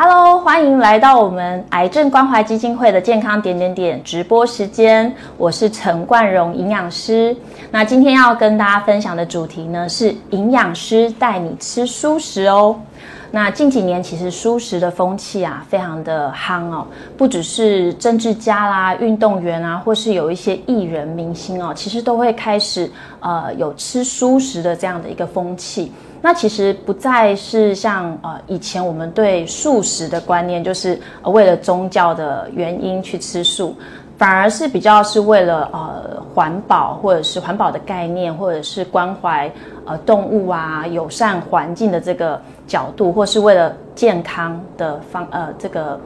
Hello，欢迎来到我们癌症关怀基金会的健康点点点直播时间。我是陈冠荣营养师。那今天要跟大家分享的主题呢，是营养师带你吃蔬食哦。那近几年其实蔬食的风气啊，非常的夯哦，不只是政治家啦、运动员啊，或是有一些艺人明星哦，其实都会开始呃有吃蔬食的这样的一个风气。那其实不再是像呃以前我们对素食的观念，就是为了宗教的原因去吃素，反而是比较是为了呃环保或者是环保的概念，或者是关怀呃动物啊、友善环境的这个角度，或是为了健康的方呃这个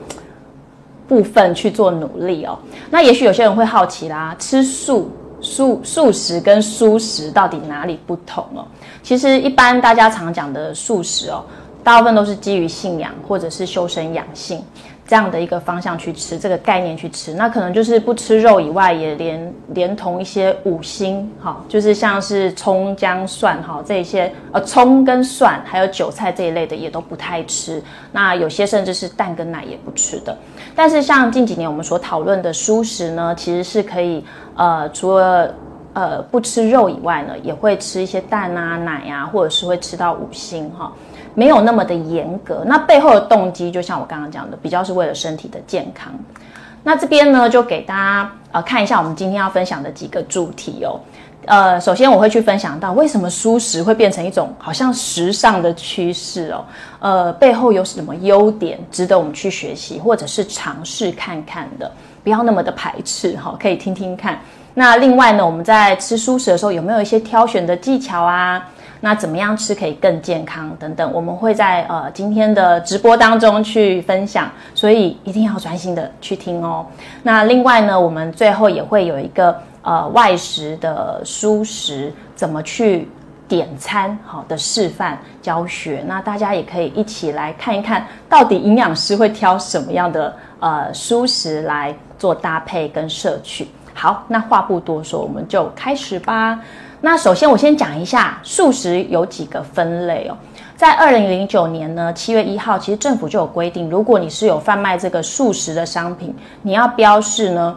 部分去做努力哦。那也许有些人会好奇啦，吃素。素素食跟蔬食到底哪里不同哦？其实一般大家常讲的素食哦，大部分都是基于信仰或者是修身养性。这样的一个方向去吃，这个概念去吃，那可能就是不吃肉以外，也连连同一些五辛，哈，就是像是葱姜蒜哈这些，呃，葱跟蒜还有韭菜这一类的也都不太吃。那有些甚至是蛋跟奶也不吃的。但是像近几年我们所讨论的蔬食呢，其实是可以，呃，除了呃不吃肉以外呢，也会吃一些蛋啊、奶啊，或者是会吃到五辛哈。没有那么的严格，那背后的动机就像我刚刚讲的，比较是为了身体的健康。那这边呢，就给大家呃看一下我们今天要分享的几个主题哦。呃，首先我会去分享到为什么素食会变成一种好像时尚的趋势哦。呃，背后有什么优点值得我们去学习或者是尝试看看的，不要那么的排斥哈，可以听听看。那另外呢，我们在吃素食的时候有没有一些挑选的技巧啊？那怎么样吃可以更健康等等，我们会在呃今天的直播当中去分享，所以一定要专心的去听哦。那另外呢，我们最后也会有一个呃外食的蔬食怎么去点餐好的示范教学，那大家也可以一起来看一看到底营养师会挑什么样的呃蔬食来做搭配跟摄取。好，那话不多说，我们就开始吧。那首先，我先讲一下素食有几个分类哦。在二零零九年呢，七月一号，其实政府就有规定，如果你是有贩卖这个素食的商品，你要标示呢，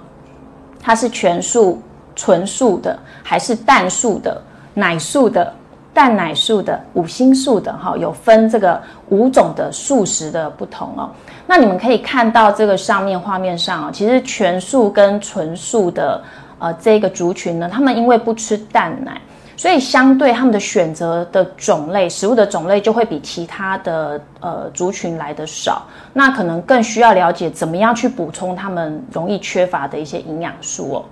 它是全素、纯素的，还是蛋素的、奶素的、蛋奶素的、五星素的，哈，有分这个五种的素食的不同哦。那你们可以看到这个上面画面上啊，其实全素跟纯素的。呃，这个族群呢，他们因为不吃蛋奶，所以相对他们的选择的种类，食物的种类就会比其他的呃族群来的少。那可能更需要了解怎么样去补充他们容易缺乏的一些营养素哦。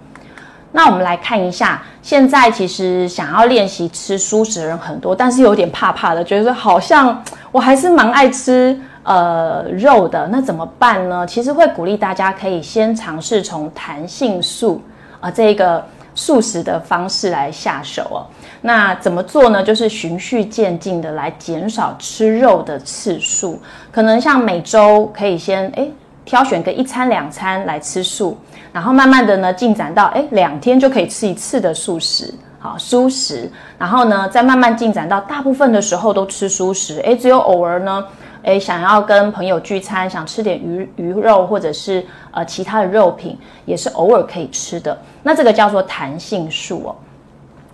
那我们来看一下，现在其实想要练习吃素食的人很多，但是有点怕怕的，觉得好像我还是蛮爱吃呃肉的，那怎么办呢？其实会鼓励大家可以先尝试从弹性素。啊，这个素食的方式来下手哦。那怎么做呢？就是循序渐进的来减少吃肉的次数。可能像每周可以先诶挑选个一餐两餐来吃素，然后慢慢的呢进展到诶两天就可以吃一次的素食，好蔬食。然后呢再慢慢进展到大部分的时候都吃蔬食，诶只有偶尔呢。诶，想要跟朋友聚餐，想吃点鱼鱼肉或者是呃其他的肉品，也是偶尔可以吃的。那这个叫做弹性素哦。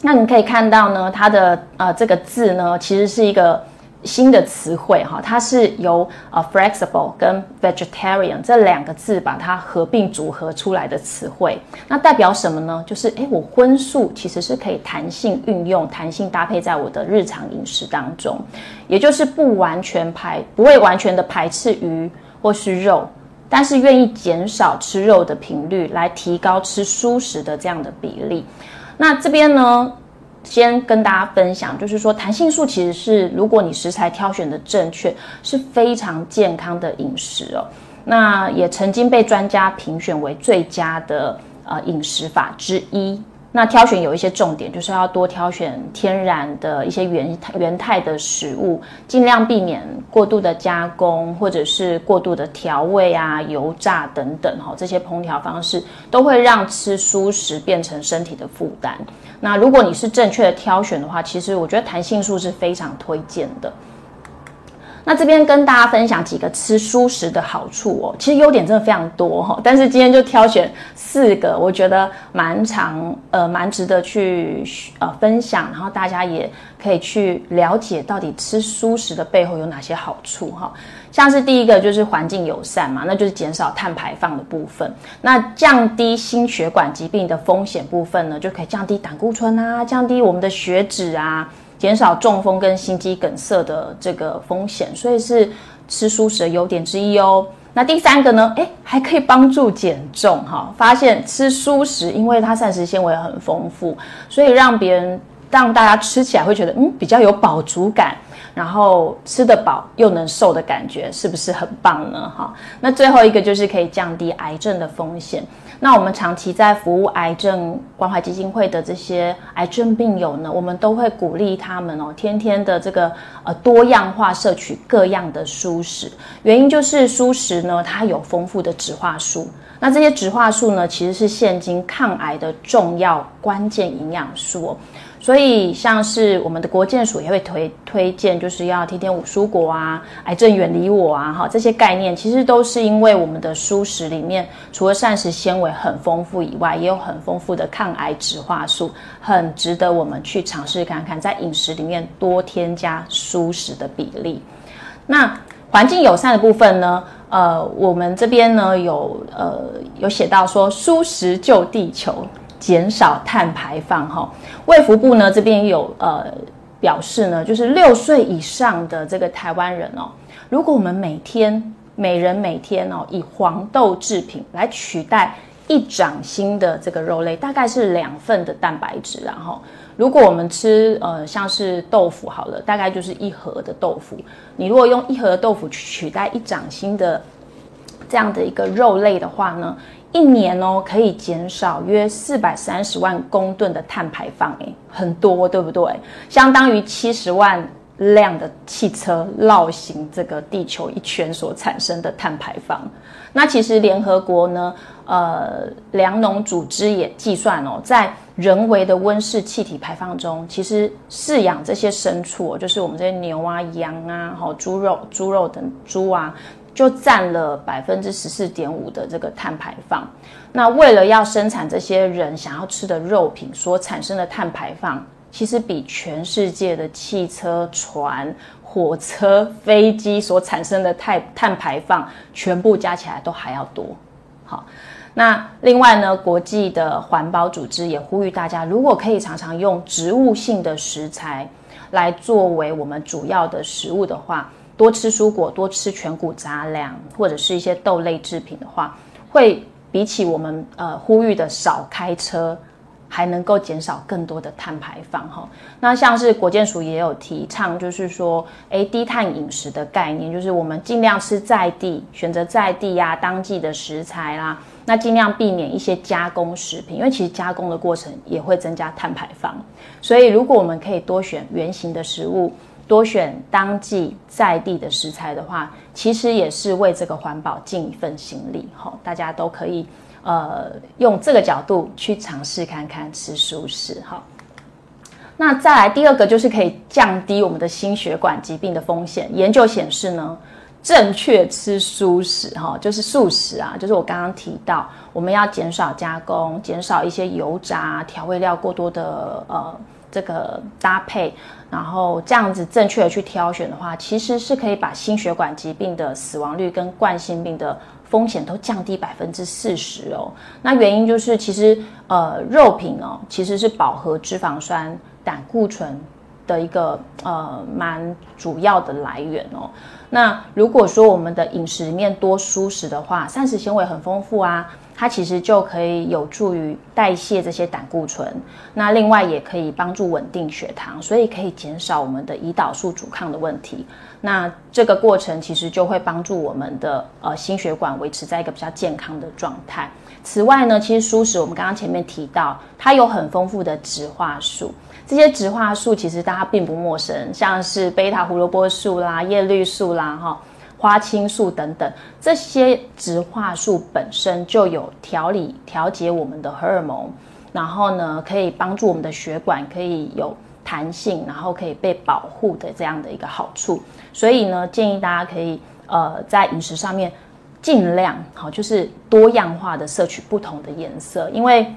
那你可以看到呢，它的呃这个字呢，其实是一个。新的词汇哈，它是由呃 flexible 跟 vegetarian 这两个字把它合并组合出来的词汇。那代表什么呢？就是诶，我荤素其实是可以弹性运用、弹性搭配在我的日常饮食当中，也就是不完全排，不会完全的排斥鱼或是肉，但是愿意减少吃肉的频率，来提高吃蔬食的这样的比例。那这边呢？先跟大家分享，就是说弹性素其实是，如果你食材挑选的正确，是非常健康的饮食哦。那也曾经被专家评选为最佳的呃饮食法之一。那挑选有一些重点，就是要多挑选天然的一些原原态的食物，尽量避免过度的加工或者是过度的调味啊、油炸等等哈，这些烹调方式都会让吃蔬食变成身体的负担。那如果你是正确的挑选的话，其实我觉得弹性素是非常推荐的。那这边跟大家分享几个吃蔬食的好处哦，其实优点真的非常多哈，但是今天就挑选四个，我觉得蛮长呃蛮值得去呃分享，然后大家也可以去了解到底吃蔬食的背后有哪些好处哈。像是第一个就是环境友善嘛，那就是减少碳排放的部分，那降低心血管疾病的风险部分呢，就可以降低胆固醇啊，降低我们的血脂啊。减少中风跟心肌梗塞的这个风险，所以是吃素食的优点之一哦。那第三个呢？诶，还可以帮助减重哈。发现吃素食，因为它膳食纤维很丰富，所以让别人让大家吃起来会觉得嗯比较有饱足感，然后吃得饱又能瘦的感觉，是不是很棒呢？哈。那最后一个就是可以降低癌症的风险。那我们长期在服务癌症关怀基金会的这些癌症病友呢，我们都会鼓励他们哦，天天的这个呃多样化摄取各样的蔬食。原因就是蔬食呢，它有丰富的植化素。那这些植化素呢，其实是现今抗癌的重要关键营养素哦。所以，像是我们的国健署也会推推荐，就是要天天五蔬果啊，癌症远离我啊，哈，这些概念其实都是因为我们的蔬食里面除了膳食纤维很丰富以外，也有很丰富的抗癌植化素，很值得我们去尝试看看，在饮食里面多添加蔬食的比例。那环境友善的部分呢？呃，我们这边呢有呃有写到说，蔬食救地球。减少碳排放哈，卫福部呢这边有呃表示呢，就是六岁以上的这个台湾人哦，如果我们每天每人每天哦以黄豆制品来取代一掌心的这个肉类，大概是两份的蛋白质，然后如果我们吃呃像是豆腐好了，大概就是一盒的豆腐，你如果用一盒的豆腐去取代一掌心的这样的一个肉类的话呢？一年哦，可以减少约四百三十万公吨的碳排放，诶，很多，对不对？相当于七十万辆的汽车绕行这个地球一圈所产生的碳排放。那其实联合国呢，呃，粮农组织也计算哦，在人为的温室气体排放中，其实饲养这些牲畜，就是我们这些牛啊、羊啊、好猪肉、猪肉等猪啊。就占了百分之十四点五的这个碳排放。那为了要生产这些人想要吃的肉品所产生的碳排放，其实比全世界的汽车、船、火车、飞机所产生的碳碳排放全部加起来都还要多。好，那另外呢，国际的环保组织也呼吁大家，如果可以常常用植物性的食材来作为我们主要的食物的话。多吃蔬果，多吃全谷杂粮，或者是一些豆类制品的话，会比起我们呃呼吁的少开车，还能够减少更多的碳排放哈。那像是国健署也有提倡，就是说，诶低碳饮食的概念，就是我们尽量吃在地，选择在地呀当季的食材啦，那尽量避免一些加工食品，因为其实加工的过程也会增加碳排放。所以如果我们可以多选原形的食物。多选当季在地的食材的话，其实也是为这个环保尽一份心力。哈，大家都可以呃用这个角度去尝试看看吃素食。哈，那再来第二个就是可以降低我们的心血管疾病的风险。研究显示呢，正确吃素食哈，就是素食啊，就是我刚刚提到，我们要减少加工，减少一些油炸、调味料过多的呃。这个搭配，然后这样子正确的去挑选的话，其实是可以把心血管疾病的死亡率跟冠心病的风险都降低百分之四十哦。那原因就是，其实呃肉品哦，其实是饱和脂肪酸、胆固醇的一个呃蛮主要的来源哦。那如果说我们的饮食里面多蔬食的话，膳食纤维很丰富啊。它其实就可以有助于代谢这些胆固醇，那另外也可以帮助稳定血糖，所以可以减少我们的胰岛素阻抗的问题。那这个过程其实就会帮助我们的呃心血管维持在一个比较健康的状态。此外呢，其实蔬食我们刚刚前面提到，它有很丰富的植化素，这些植化素其实大家并不陌生，像是贝塔胡萝卜素啦、叶绿素啦，哈。花青素等等，这些植化素本身就有调理、调节我们的荷尔蒙，然后呢，可以帮助我们的血管可以有弹性，然后可以被保护的这样的一个好处。所以呢，建议大家可以呃在饮食上面尽量好，就是多样化的摄取不同的颜色，因为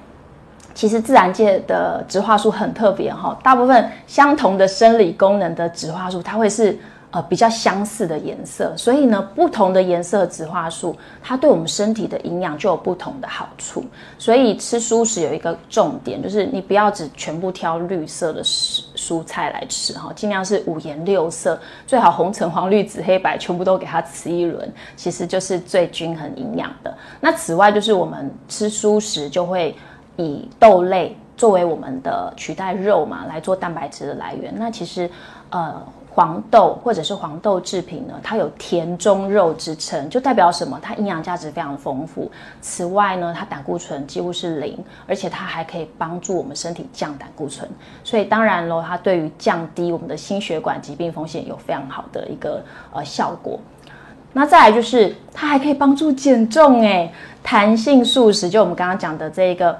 其实自然界的植化素很特别哈，大部分相同的生理功能的植化素，它会是。呃，比较相似的颜色，所以呢，不同的颜色植化素，它对我们身体的营养就有不同的好处。所以吃蔬食有一个重点，就是你不要只全部挑绿色的蔬菜来吃哈，尽量是五颜六色，最好红橙黄绿紫黑白全部都给它吃一轮，其实就是最均衡营养的。那此外，就是我们吃蔬食就会以豆类作为我们的取代肉嘛，来做蛋白质的来源。那其实，呃。黄豆或者是黄豆制品呢，它有甜中肉之称，就代表什么？它营养价值非常丰富。此外呢，它胆固醇几乎是零，而且它还可以帮助我们身体降胆固醇。所以当然咯，它对于降低我们的心血管疾病风险有非常好的一个呃效果。那再来就是它还可以帮助减重诶，弹性素食就我们刚刚讲的这一个，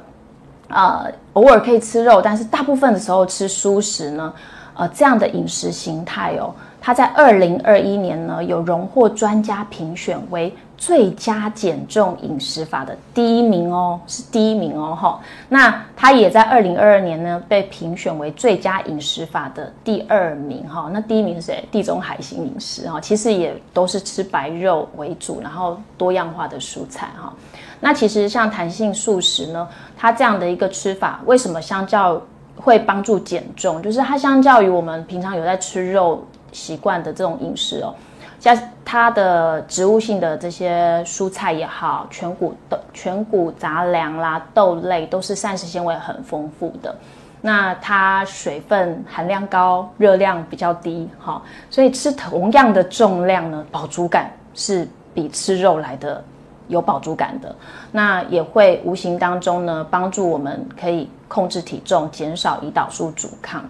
呃，偶尔可以吃肉，但是大部分的时候吃蔬食呢。呃，这样的饮食形态哦，它在二零二一年呢有荣获专家评选为最佳减重饮食法的第一名哦，是第一名哦哈。那它也在二零二二年呢被评选为最佳饮食法的第二名哈。那第一名是谁？地中海型饮食哈，其实也都是吃白肉为主，然后多样化的蔬菜哈。那其实像弹性素食呢，它这样的一个吃法，为什么相较？会帮助减重，就是它相较于我们平常有在吃肉习惯的这种饮食哦，像它的植物性的这些蔬菜也好，全谷的全谷杂粮啦、豆类都是膳食纤维很丰富的，那它水分含量高，热量比较低，哈，所以吃同样的重量呢，饱足感是比吃肉来的。有饱足感的，那也会无形当中呢，帮助我们可以控制体重，减少胰岛素阻抗。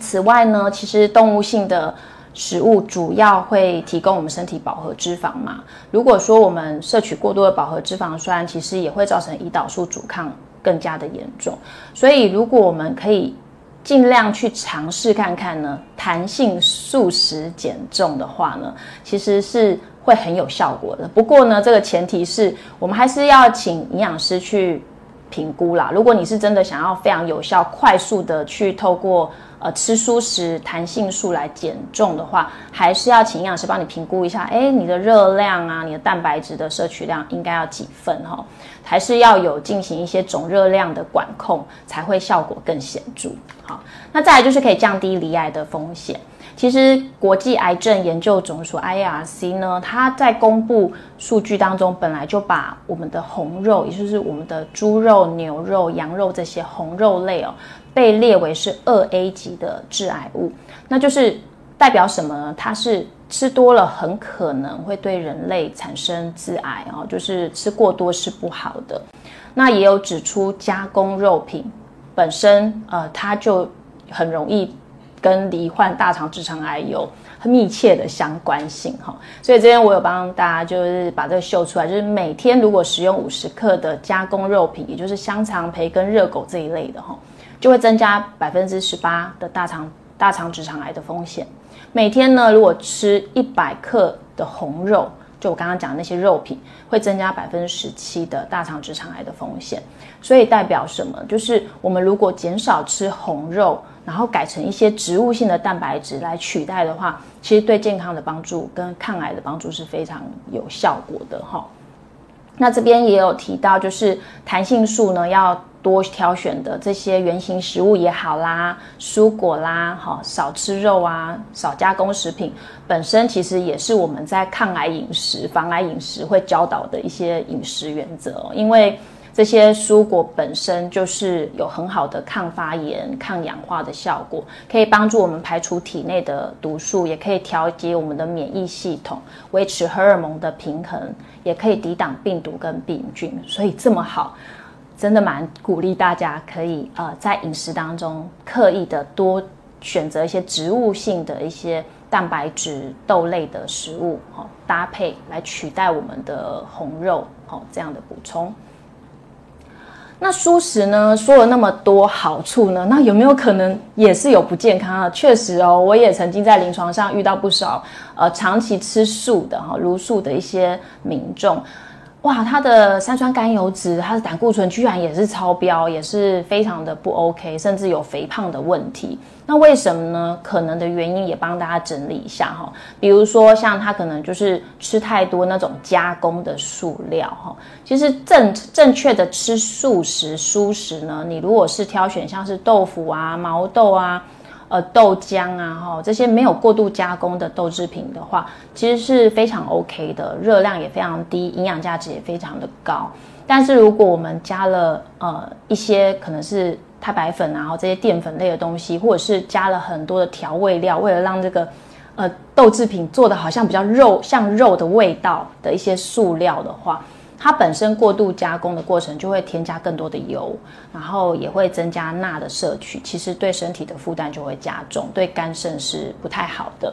此外呢，其实动物性的食物主要会提供我们身体饱和脂肪嘛。如果说我们摄取过多的饱和脂肪酸，其实也会造成胰岛素阻抗更加的严重。所以，如果我们可以尽量去尝试看看呢，弹性素食减重的话呢，其实是。会很有效果的。不过呢，这个前提是我们还是要请营养师去评估啦。如果你是真的想要非常有效、快速的去透过呃吃蔬食弹性素来减重的话，还是要请营养师帮你评估一下。哎，你的热量啊，你的蛋白质的摄取量应该要几份哈？还是要有进行一些总热量的管控，才会效果更显著。好，那再来就是可以降低离癌的风险。其实，国际癌症研究总署 （IARC） 呢，它在公布数据当中，本来就把我们的红肉，也就是我们的猪肉、牛肉、羊肉这些红肉类哦，被列为是二 A 级的致癌物。那就是代表什么呢？它是吃多了，很可能会对人类产生致癌哦，就是吃过多是不好的。那也有指出，加工肉品本身，呃，它就很容易。跟罹患大肠直肠癌有很密切的相关性哈，所以这边我有帮大家就是把这个秀出来，就是每天如果食用五十克的加工肉品，也就是香肠、培根、热狗这一类的哈，就会增加百分之十八的大肠大肠直肠癌的风险。每天呢，如果吃一百克的红肉。就我刚刚讲的那些肉品，会增加百分之十七的大肠直肠癌的风险。所以代表什么？就是我们如果减少吃红肉，然后改成一些植物性的蛋白质来取代的话，其实对健康的帮助跟抗癌的帮助是非常有效果的哈。那这边也有提到，就是弹性素呢要。多挑选的这些原型食物也好啦，蔬果啦，哈，少吃肉啊，少加工食品，本身其实也是我们在抗癌饮食、防癌饮食会教导的一些饮食原则。因为这些蔬果本身就是有很好的抗发炎、抗氧化的效果，可以帮助我们排除体内的毒素，也可以调节我们的免疫系统，维持荷尔蒙的平衡，也可以抵挡病毒跟病菌，所以这么好。真的蛮鼓励大家可以呃在饮食当中刻意的多选择一些植物性的一些蛋白质豆类的食物，好搭配来取代我们的红肉，好这样的补充。那素食呢？说了那么多好处呢，那有没有可能也是有不健康啊？确实哦，我也曾经在临床上遇到不少呃长期吃素的哈，茹素的一些民众。哇，它的三酸甘油脂，它的胆固醇居然也是超标，也是非常的不 OK，甚至有肥胖的问题。那为什么呢？可能的原因也帮大家整理一下哈。比如说，像他可能就是吃太多那种加工的塑料哈。其实正正确的吃素食、蔬食呢，你如果是挑选像是豆腐啊、毛豆啊。呃，豆浆啊，哈，这些没有过度加工的豆制品的话，其实是非常 OK 的，热量也非常低，营养价值也非常的高。但是如果我们加了呃一些可能是太白粉啊，然后这些淀粉类的东西，或者是加了很多的调味料，为了让这个呃豆制品做的好像比较肉像肉的味道的一些塑料的话。它本身过度加工的过程就会添加更多的油，然后也会增加钠的摄取，其实对身体的负担就会加重，对肝肾是不太好的。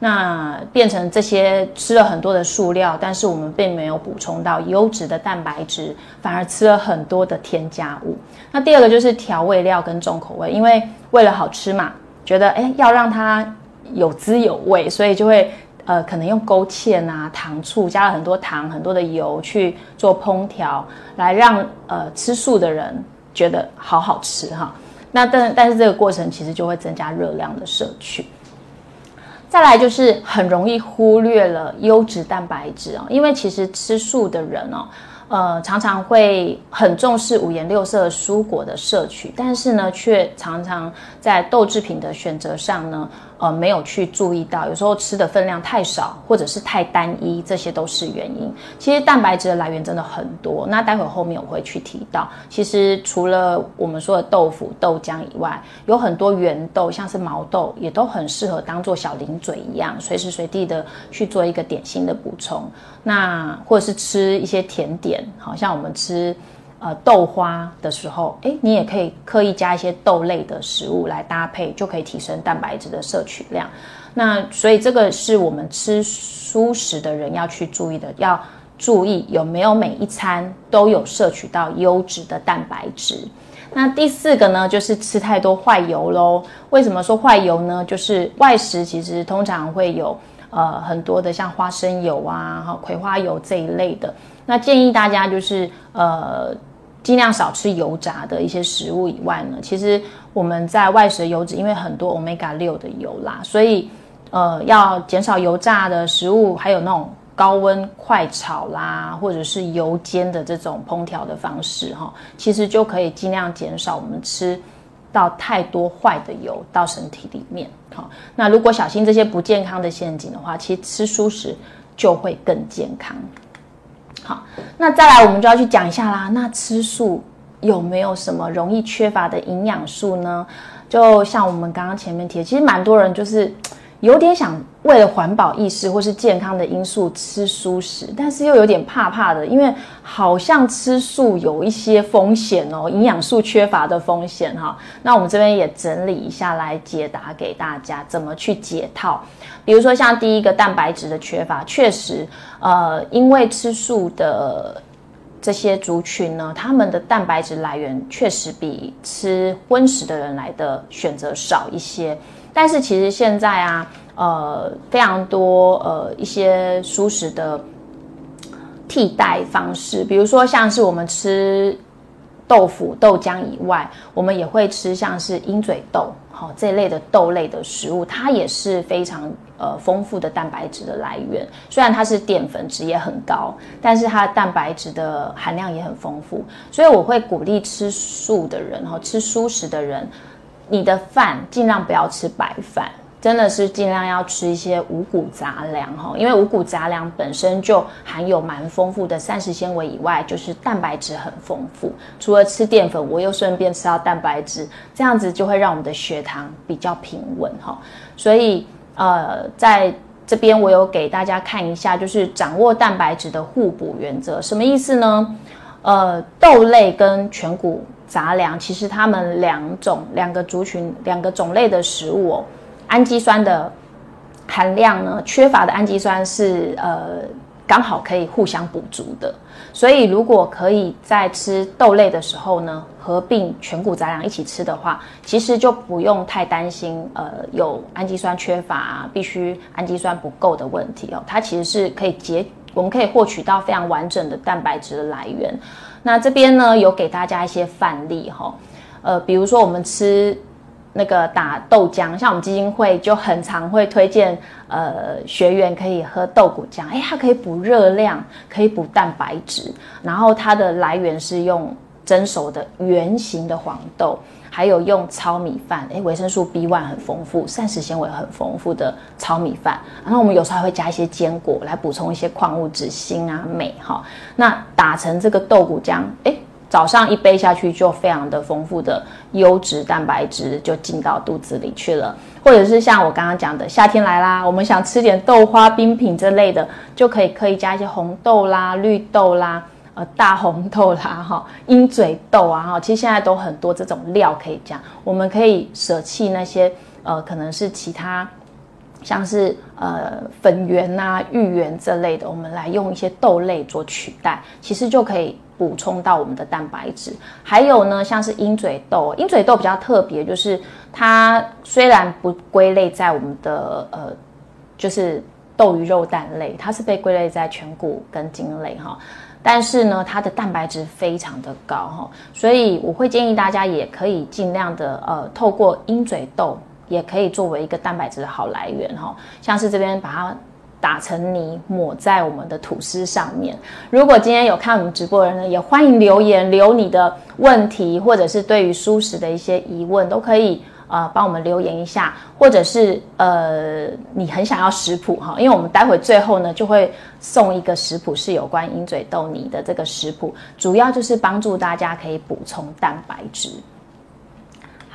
那变成这些吃了很多的塑料，但是我们并没有补充到优质的蛋白质，反而吃了很多的添加物。那第二个就是调味料跟重口味，因为为了好吃嘛，觉得诶要让它有滋有味，所以就会。呃，可能用勾芡啊、糖醋，加了很多糖、很多的油去做烹调，来让呃吃素的人觉得好好吃哈。那但但是这个过程其实就会增加热量的摄取。再来就是很容易忽略了优质蛋白质哦，因为其实吃素的人哦。呃，常常会很重视五颜六色蔬果的摄取，但是呢，却常常在豆制品的选择上呢，呃，没有去注意到，有时候吃的分量太少，或者是太单一，这些都是原因。其实蛋白质的来源真的很多，那待会后面我会去提到。其实除了我们说的豆腐、豆浆以外，有很多原豆，像是毛豆，也都很适合当做小零嘴一样，随时随地的去做一个点心的补充。那或者是吃一些甜点。好像我们吃呃豆花的时候，哎，你也可以刻意加一些豆类的食物来搭配，就可以提升蛋白质的摄取量。那所以这个是我们吃蔬食的人要去注意的，要注意有没有每一餐都有摄取到优质的蛋白质。那第四个呢，就是吃太多坏油喽。为什么说坏油呢？就是外食其实通常会有呃很多的像花生油啊、葵花油这一类的。那建议大家就是呃尽量少吃油炸的一些食物以外呢，其实我们在外食的油脂因为很多 omega 六的油啦，所以呃要减少油炸的食物，还有那种高温快炒啦，或者是油煎的这种烹调的方式哈，其实就可以尽量减少我们吃到太多坏的油到身体里面。好，那如果小心这些不健康的陷阱的话，其实吃素食就会更健康。好，那再来我们就要去讲一下啦。那吃素有没有什么容易缺乏的营养素呢？就像我们刚刚前面提，其实蛮多人就是有点想为了环保意识或是健康的因素吃素食，但是又有点怕怕的，因为好像吃素有一些风险哦，营养素缺乏的风险哈。那我们这边也整理一下来解答给大家，怎么去解套。比如说像第一个蛋白质的缺乏，确实。呃，因为吃素的这些族群呢，他们的蛋白质来源确实比吃荤食的人来的选择少一些。但是其实现在啊，呃，非常多呃一些素食的替代方式，比如说像是我们吃豆腐、豆浆以外，我们也会吃像是鹰嘴豆。好，这类的豆类的食物，它也是非常呃丰富的蛋白质的来源。虽然它是淀粉值也很高，但是它的蛋白质的含量也很丰富。所以我会鼓励吃素的人，哈，吃素食的人，你的饭尽量不要吃白饭。真的是尽量要吃一些五谷杂粮哈，因为五谷杂粮本身就含有蛮丰富的膳食纤维以外，就是蛋白质很丰富。除了吃淀粉，我又顺便吃到蛋白质，这样子就会让我们的血糖比较平稳哈。所以呃，在这边我有给大家看一下，就是掌握蛋白质的互补原则，什么意思呢？呃，豆类跟全谷杂粮，其实它们两种两个族群两个种类的食物哦。氨基酸的含量呢？缺乏的氨基酸是呃刚好可以互相补足的。所以如果可以在吃豆类的时候呢，合并全谷杂粮一起吃的话，其实就不用太担心呃有氨基酸缺乏、必须氨基酸不够的问题哦。它其实是可以结，我们可以获取到非常完整的蛋白质的来源。那这边呢有给大家一些范例哈，呃，比如说我们吃。那个打豆浆，像我们基金会就很常会推荐，呃，学员可以喝豆谷浆，哎，它可以补热量，可以补蛋白质，然后它的来源是用蒸熟的圆形的黄豆，还有用糙米饭，哎，维生素 B one 很丰富，膳食纤维很丰富的糙米饭，然后我们有时候还会加一些坚果来补充一些矿物质、锌啊、镁哈，那打成这个豆谷浆，哎。早上一杯下去就非常的丰富的优质蛋白质就进到肚子里去了，或者是像我刚刚讲的，夏天来啦，我们想吃点豆花冰品这类的，就可以可以加一些红豆啦、绿豆啦、呃大红豆啦、哈 鹰嘴豆啊哈，其实现在都很多这种料可以加，我们可以舍弃那些呃可能是其他像是呃粉圆呐、芋圆这类的，我们来用一些豆类做取代，其实就可以。补充到我们的蛋白质，还有呢，像是鹰嘴豆，鹰嘴豆比较特别，就是它虽然不归类在我们的呃，就是豆鱼肉蛋类，它是被归类在全谷根茎类哈，但是呢，它的蛋白质非常的高哈，所以我会建议大家也可以尽量的呃，透过鹰嘴豆也可以作为一个蛋白质的好来源哈，像是这边把它。打成泥抹在我们的吐司上面。如果今天有看我们直播的人呢，也欢迎留言留你的问题，或者是对于素食的一些疑问，都可以呃帮我们留言一下，或者是呃你很想要食谱哈，因为我们待会最后呢就会送一个食谱，是有关鹰嘴豆泥的这个食谱，主要就是帮助大家可以补充蛋白质。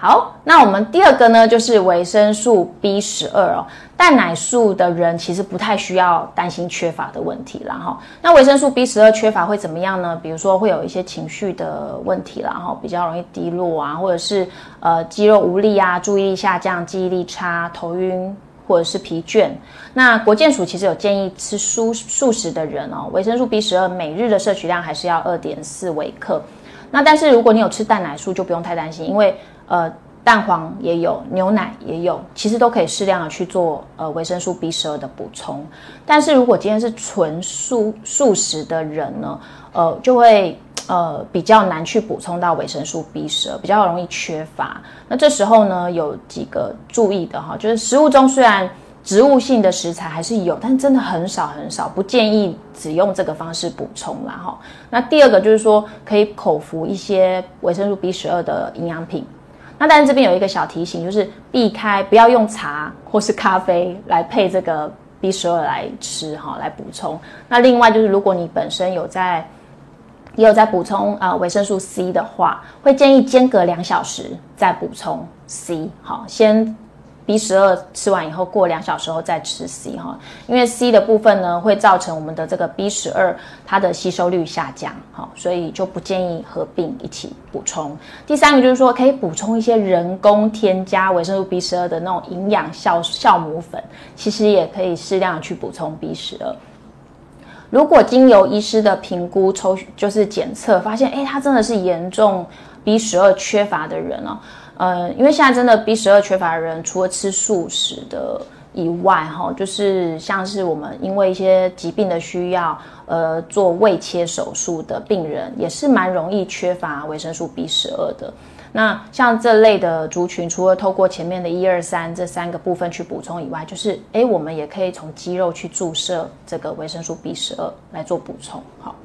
好，那我们第二个呢，就是维生素 B 十二哦。蛋奶素的人其实不太需要担心缺乏的问题啦哈。那维生素 B 十二缺乏会怎么样呢？比如说会有一些情绪的问题啦哈，比较容易低落啊，或者是呃肌肉无力啊，注意力下降，记忆力差，头晕或者是疲倦。那国健署其实有建议吃素素食的人哦，维生素 B 十二每日的摄取量还是要二点四微克。那但是如果你有吃蛋奶素，就不用太担心，因为呃，蛋黄也有，牛奶也有，其实都可以适量的去做呃维生素 B 十二的补充。但是如果今天是纯素素食的人呢，呃，就会呃比较难去补充到维生素 B 十二，比较容易缺乏。那这时候呢，有几个注意的哈，就是食物中虽然植物性的食材还是有，但真的很少很少，不建议只用这个方式补充啦哈。那第二个就是说，可以口服一些维生素 B 十二的营养品。那但是这边有一个小提醒，就是避开不要用茶或是咖啡来配这个 B 十二来吃哈，来补充。那另外就是如果你本身有在也有在补充啊维生素 C 的话，会建议间隔两小时再补充 C 好先。B 十二吃完以后，过两小时后再吃 C 哈，因为 C 的部分呢会造成我们的这个 B 十二它的吸收率下降，哈，所以就不建议合并一起补充。第三个就是说，可以补充一些人工添加维生素 B 十二的那种营养酵酵母粉，其实也可以适量去补充 B 十二。如果经由医师的评估抽就是检测发现，哎，他真的是严重 B 十二缺乏的人哦。呃，因为现在真的 B 十二缺乏的人，除了吃素食的以外，哈，就是像是我们因为一些疾病的需要，呃，做胃切手术的病人，也是蛮容易缺乏维生素 B 十二的。那像这类的族群，除了透过前面的一二三这三个部分去补充以外，就是哎，我们也可以从肌肉去注射这个维生素 B 十二来做补充，好。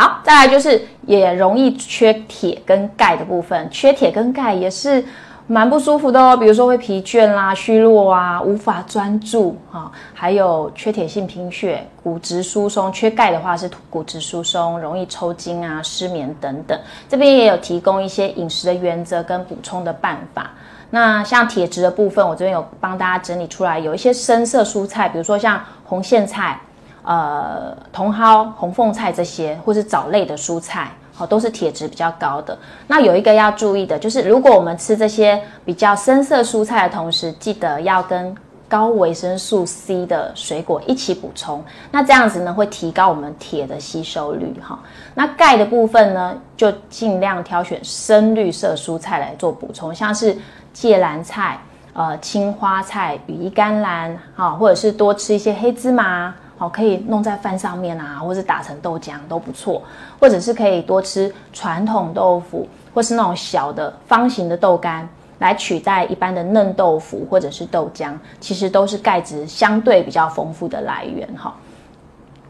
好，再来就是也容易缺铁跟钙的部分，缺铁跟钙也是蛮不舒服的哦。比如说会疲倦啦、虚弱啊、无法专注啊，还有缺铁性贫血、骨质疏松。缺钙的话是骨质疏松，容易抽筋啊、失眠等等。这边也有提供一些饮食的原则跟补充的办法。那像铁质的部分，我这边有帮大家整理出来，有一些深色蔬菜，比如说像红苋菜。呃，茼蒿、红凤菜这些，或是藻类的蔬菜，好，都是铁质比较高的。那有一个要注意的，就是如果我们吃这些比较深色蔬菜的同时，记得要跟高维生素 C 的水果一起补充，那这样子呢会提高我们铁的吸收率哈。那钙的部分呢，就尽量挑选深绿色蔬菜来做补充，像是芥蓝菜、呃青花菜、羽衣甘蓝哈，或者是多吃一些黑芝麻，好可以弄在饭上面啊，或者打成豆浆都不错，或者是可以多吃传统豆腐，或是那种小的方形的豆干。来取代一般的嫩豆腐或者是豆浆，其实都是钙质相对比较丰富的来源哈。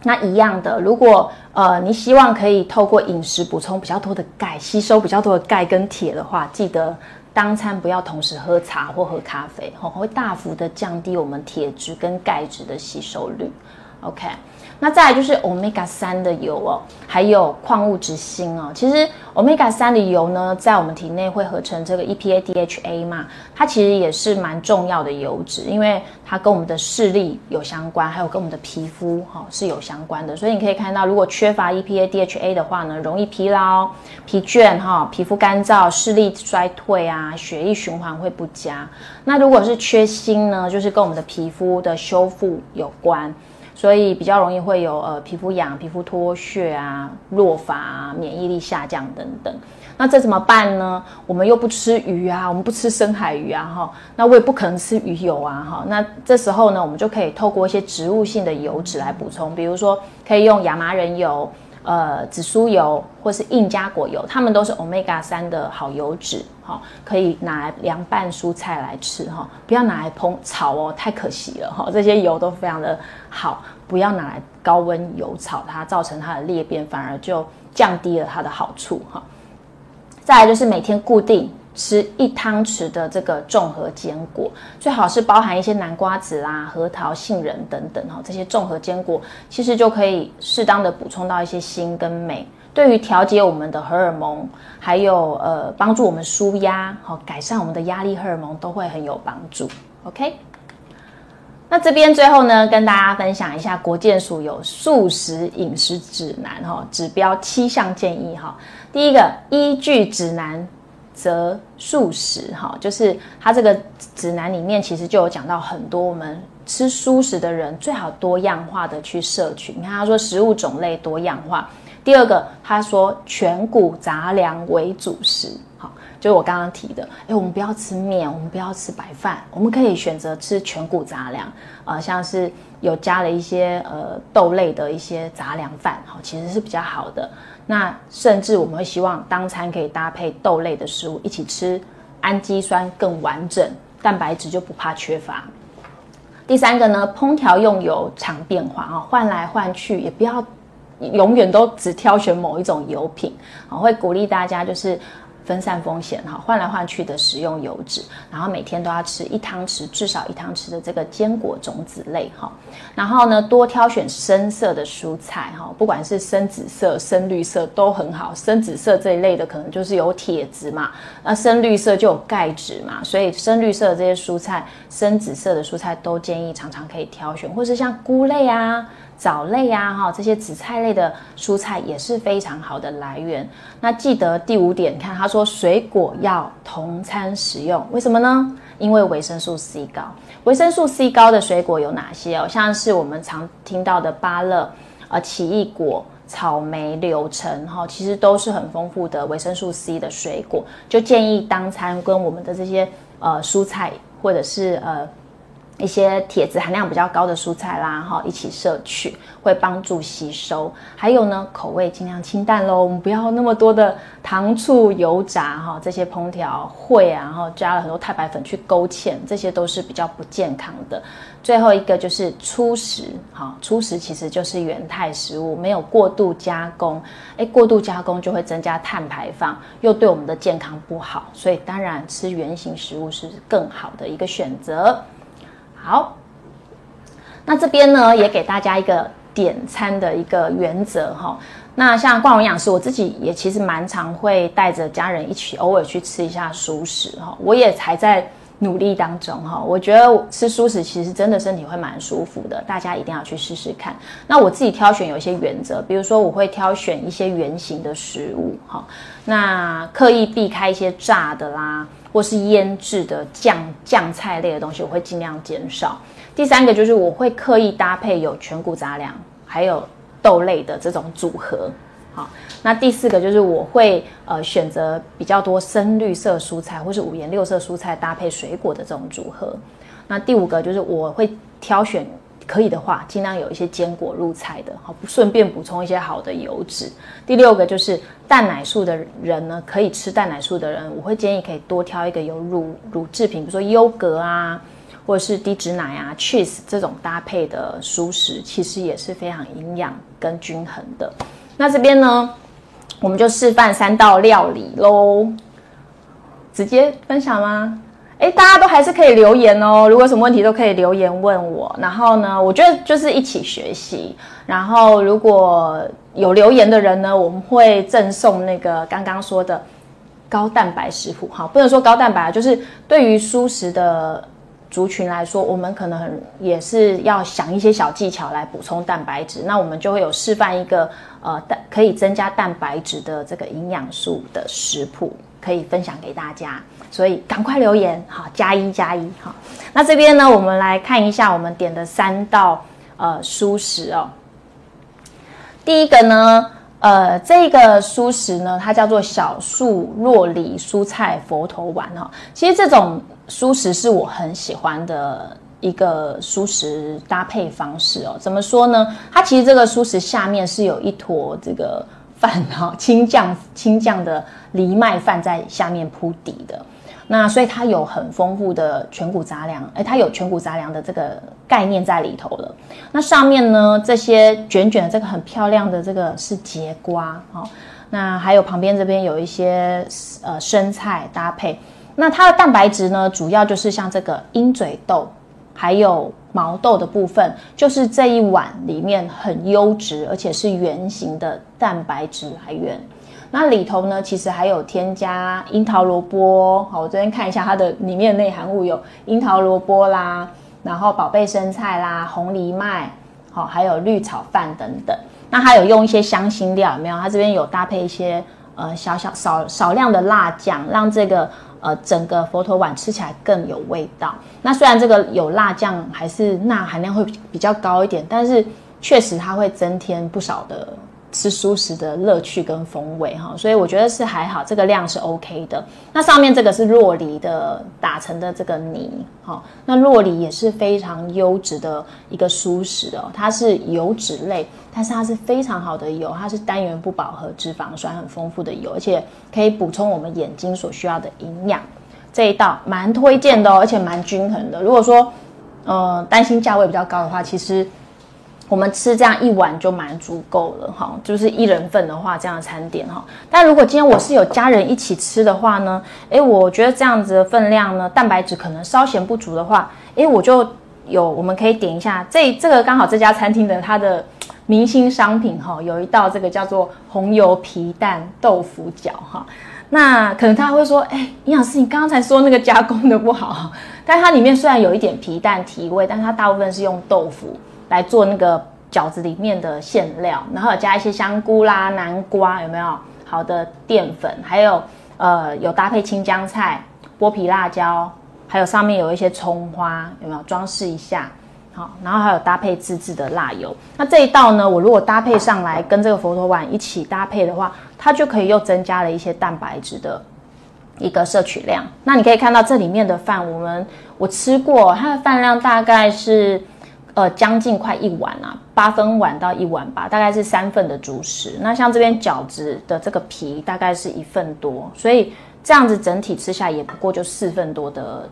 那一样的，如果呃你希望可以透过饮食补充比较多的钙，吸收比较多的钙跟铁的话，记得当餐不要同时喝茶或喝咖啡，吼会大幅的降低我们铁质跟钙质的吸收率。OK。那再来就是 omega 三的油哦，还有矿物质锌哦。其实 omega 三的油呢，在我们体内会合成这个 EPA DHA 嘛，它其实也是蛮重要的油脂，因为它跟我们的视力有相关，还有跟我们的皮肤哈是有相关的。所以你可以看到，如果缺乏 EPA DHA 的话呢，容易疲劳、疲倦哈，皮肤干燥、视力衰退啊，血液循环会不佳。那如果是缺锌呢，就是跟我们的皮肤的修复有关。所以比较容易会有呃皮肤痒、皮肤脱屑啊、弱发啊、免疫力下降等等。那这怎么办呢？我们又不吃鱼啊，我们不吃深海鱼啊，哈，那我也不可能吃鱼油啊，哈。那这时候呢，我们就可以透过一些植物性的油脂来补充，比如说可以用亚麻仁油。呃，紫苏油或是硬加果油，它们都是 omega 三的好油脂，哈，可以拿来凉拌蔬菜来吃，哈，不要拿来烹炒哦，太可惜了，哈，这些油都非常的好，不要拿来高温油炒它，造成它的裂变，反而就降低了它的好处，哈。再来就是每天固定。吃一汤匙的这个综合坚果，最好是包含一些南瓜子啦、核桃、杏仁等等哈，这些综合坚果其实就可以适当的补充到一些锌跟镁，对于调节我们的荷尔蒙，还有呃帮助我们舒压，好改善我们的压力荷尔蒙都会很有帮助。OK，那这边最后呢，跟大家分享一下国健署有素食饮食指南哈，指标七项建议哈，第一个依据指南。则素食哈，就是它这个指南里面其实就有讲到很多，我们吃素食的人最好多样化的去摄取。你看他说食物种类多样化，第二个他说全谷杂粮为主食，好，就是我刚刚提的，哎，我们不要吃面，我们不要吃白饭，我们可以选择吃全谷杂粮，啊，像是有加了一些呃豆类的一些杂粮饭，好，其实是比较好的。那甚至我们会希望当餐可以搭配豆类的食物一起吃，氨基酸更完整，蛋白质就不怕缺乏。第三个呢，烹调用油常变化啊，换来换去，也不要永远都只挑选某一种油品啊，会鼓励大家就是。分散风险哈，换来换去的食用油脂，然后每天都要吃一汤匙，至少一汤匙的这个坚果种子类哈，然后呢多挑选深色的蔬菜哈，不管是深紫色、深绿色都很好。深紫色这一类的可能就是有铁质嘛，那深绿色就有钙质嘛，所以深绿色的这些蔬菜、深紫色的蔬菜都建议常常可以挑选，或是像菇类啊。藻类呀，哈，这些紫菜类的蔬菜也是非常好的来源。那记得第五点，看他说水果要同餐食用，为什么呢？因为维生素 C 高。维生素 C 高的水果有哪些哦？像是我们常听到的芭乐、呃奇异果、草莓、柳橙，哈，其实都是很丰富的维生素 C 的水果。就建议当餐跟我们的这些呃蔬菜或者是呃。一些铁质含量比较高的蔬菜啦，哈，一起摄取会帮助吸收。还有呢，口味尽量清淡喽，我们不要那么多的糖醋油炸哈，这些烹调会啊，然后加了很多太白粉去勾芡，这些都是比较不健康的。最后一个就是粗食，哈，粗食其实就是原态食物，没有过度加工，诶，过度加工就会增加碳排放，又对我们的健康不好，所以当然吃原形食物是更好的一个选择。好，那这边呢也给大家一个点餐的一个原则哈。那像冠荣养师，我自己也其实蛮常会带着家人一起偶尔去吃一下熟食哈。我也还在努力当中哈。我觉得吃熟食其实真的身体会蛮舒服的，大家一定要去试试看。那我自己挑选有一些原则，比如说我会挑选一些圆形的食物哈，那刻意避开一些炸的啦。或是腌制的酱酱菜类的东西，我会尽量减少。第三个就是我会刻意搭配有全谷杂粮还有豆类的这种组合。好，那第四个就是我会呃选择比较多深绿色蔬菜或是五颜六色蔬菜搭配水果的这种组合。那第五个就是我会挑选。可以的话，尽量有一些坚果入菜的，好，顺便补充一些好的油脂。第六个就是蛋奶素的人呢，可以吃蛋奶素的人，我会建议可以多挑一个有乳乳制品，比如说优格啊，或者是低脂奶啊、cheese 这种搭配的蔬食，其实也是非常营养跟均衡的。那这边呢，我们就示范三道料理喽，直接分享吗？哎，大家都还是可以留言哦。如果有什么问题，都可以留言问我。然后呢，我觉得就是一起学习。然后如果有留言的人呢，我们会赠送那个刚刚说的高蛋白食谱。哈，不能说高蛋白，就是对于素食的族群来说，我们可能也是要想一些小技巧来补充蛋白质。那我们就会有示范一个呃蛋可以增加蛋白质的这个营养素的食谱，可以分享给大家。所以赶快留言，好加一加一，好。那这边呢，我们来看一下我们点的三道呃蔬食哦。第一个呢，呃，这个蔬食呢，它叫做小树若梨蔬菜佛头丸哈。其实这种蔬食是我很喜欢的一个蔬食搭配方式哦。怎么说呢？它其实这个蔬食下面是有一坨这个饭哈，青酱青酱的藜麦饭在下面铺底的。那所以它有很丰富的全谷杂粮，哎，它有全谷杂粮的这个概念在里头了。那上面呢，这些卷卷的这个很漂亮的这个是节瓜，哦，那还有旁边这边有一些呃生菜搭配。那它的蛋白质呢，主要就是像这个鹰嘴豆，还有毛豆的部分，就是这一碗里面很优质而且是圆形的蛋白质来源。那里头呢，其实还有添加樱桃萝卜。好，我这边看一下它的里面的内含物有樱桃萝卜啦，然后宝贝生菜啦，红藜麦，好，还有绿炒饭等等。那还有用一些香辛料，有没有？它这边有搭配一些呃小小少少量的辣酱，让这个呃整个佛头碗吃起来更有味道。那虽然这个有辣酱，还是钠含量会比较高一点，但是确实它会增添不少的。吃素食的乐趣跟风味哈，所以我觉得是还好，这个量是 OK 的。那上面这个是洛梨的打成的这个泥，哈，那洛梨也是非常优质的一个素食哦，它是油脂类，但是它是非常好的油，它是单元不饱和脂肪酸很丰富的油，而且可以补充我们眼睛所需要的营养。这一道蛮推荐的哦，而且蛮均衡的。如果说呃担心价位比较高的话，其实。我们吃这样一碗就蛮足够了哈，就是一人份的话，这样的餐点哈。但如果今天我是有家人一起吃的话呢，诶，我觉得这样子的分量呢，蛋白质可能稍显不足的话，诶，我就有我们可以点一下这这个刚好这家餐厅的它的明星商品哈，有一道这个叫做红油皮蛋豆腐饺哈。那可能他会说，哎，营养师，你刚才说那个加工的不好，但它里面虽然有一点皮蛋提味，但它大部分是用豆腐。来做那个饺子里面的馅料，然后加一些香菇啦、南瓜，有没有好的淀粉？还有呃，有搭配青江菜、剥皮辣椒，还有上面有一些葱花，有没有装饰一下？好，然后还有搭配自制的辣油。那这一道呢，我如果搭配上来跟这个佛头碗一起搭配的话，它就可以又增加了一些蛋白质的一个摄取量。那你可以看到这里面的饭，我们我吃过，它的饭量大概是。呃，将近快一碗啊，八分碗到一碗吧，大概是三份的主食。那像这边饺子的这个皮，大概是一份多，所以这样子整体吃下也不过就四份多的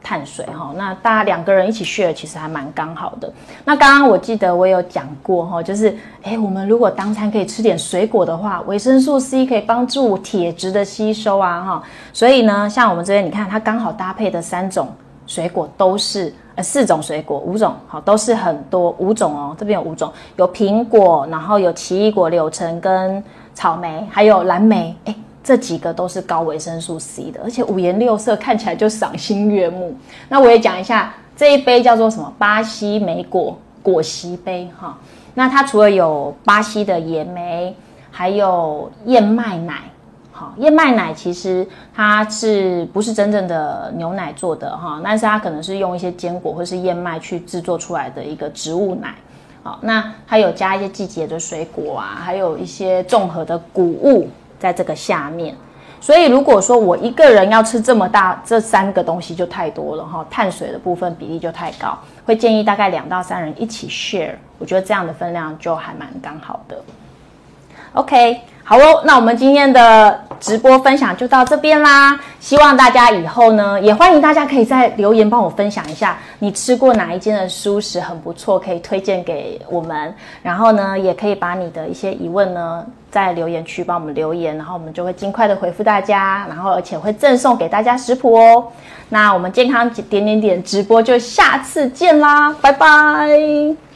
碳水哈。那大家两个人一起 share，其实还蛮刚好的。那刚刚我记得我有讲过哈，就是诶，我们如果当餐可以吃点水果的话，维生素 C 可以帮助铁质的吸收啊哈。所以呢，像我们这边你看，它刚好搭配的三种水果都是。四种水果，五种好，都是很多五种哦。这边有五种，有苹果，然后有奇异果、柳橙跟草莓，还有蓝莓。哎，这几个都是高维生素 C 的，而且五颜六色，看起来就赏心悦目。那我也讲一下这一杯叫做什么？巴西莓果果昔杯哈。那它除了有巴西的野莓，还有燕麦奶。燕麦奶其实它是不是真正的牛奶做的哈？但是它可能是用一些坚果或是燕麦去制作出来的一个植物奶。好，那它有加一些季节的水果啊，还有一些综合的谷物在这个下面。所以如果说我一个人要吃这么大这三个东西就太多了哈，碳水的部分比例就太高，会建议大概两到三人一起 share。我觉得这样的分量就还蛮刚好的。OK。好哦，那我们今天的直播分享就到这边啦。希望大家以后呢，也欢迎大家可以在留言帮我分享一下，你吃过哪一间的蔬食很不错，可以推荐给我们。然后呢，也可以把你的一些疑问呢，在留言区帮我们留言，然后我们就会尽快的回复大家，然后而且会赠送给大家食谱哦。那我们健康点点点直播就下次见啦，拜拜。